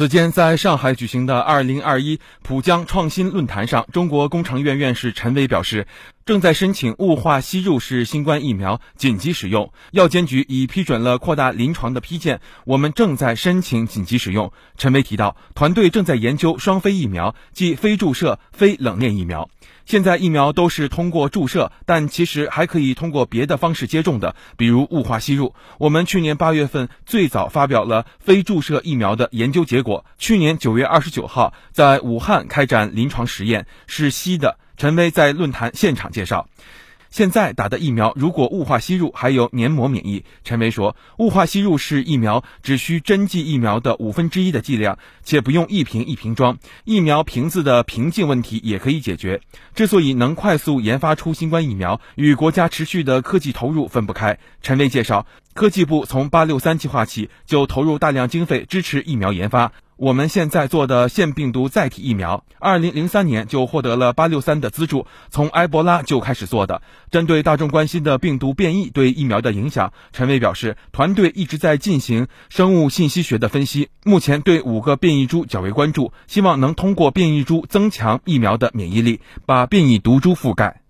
此前，在上海举行的2021浦江创新论坛上，中国工程院院士陈伟表示，正在申请雾化吸入式新冠疫苗紧急使用。药监局已批准了扩大临床的批件，我们正在申请紧急使用。陈薇提到，团队正在研究双非疫苗，即非注射、非冷链疫苗。现在疫苗都是通过注射，但其实还可以通过别的方式接种的，比如雾化吸入。我们去年八月份最早发表了非注射疫苗的研究结果，去年九月二十九号在武汉开展临床实验，是吸的。陈威在论坛现场介绍。现在打的疫苗，如果雾化吸入，还有黏膜免疫。陈薇说，雾化吸入是疫苗只需针剂疫苗的五分之一的剂量，且不用一瓶一瓶装，疫苗瓶子的瓶颈问题也可以解决。之所以能快速研发出新冠疫苗，与国家持续的科技投入分不开。陈薇介绍，科技部从八六三计划起就投入大量经费支持疫苗研发。我们现在做的腺病毒载体疫苗，二零零三年就获得了八六三的资助，从埃博拉就开始做的。针对大众关心的病毒变异对疫苗的影响，陈伟表示，团队一直在进行生物信息学的分析，目前对五个变异株较为关注，希望能通过变异株增强疫苗的免疫力，把变异毒株覆盖。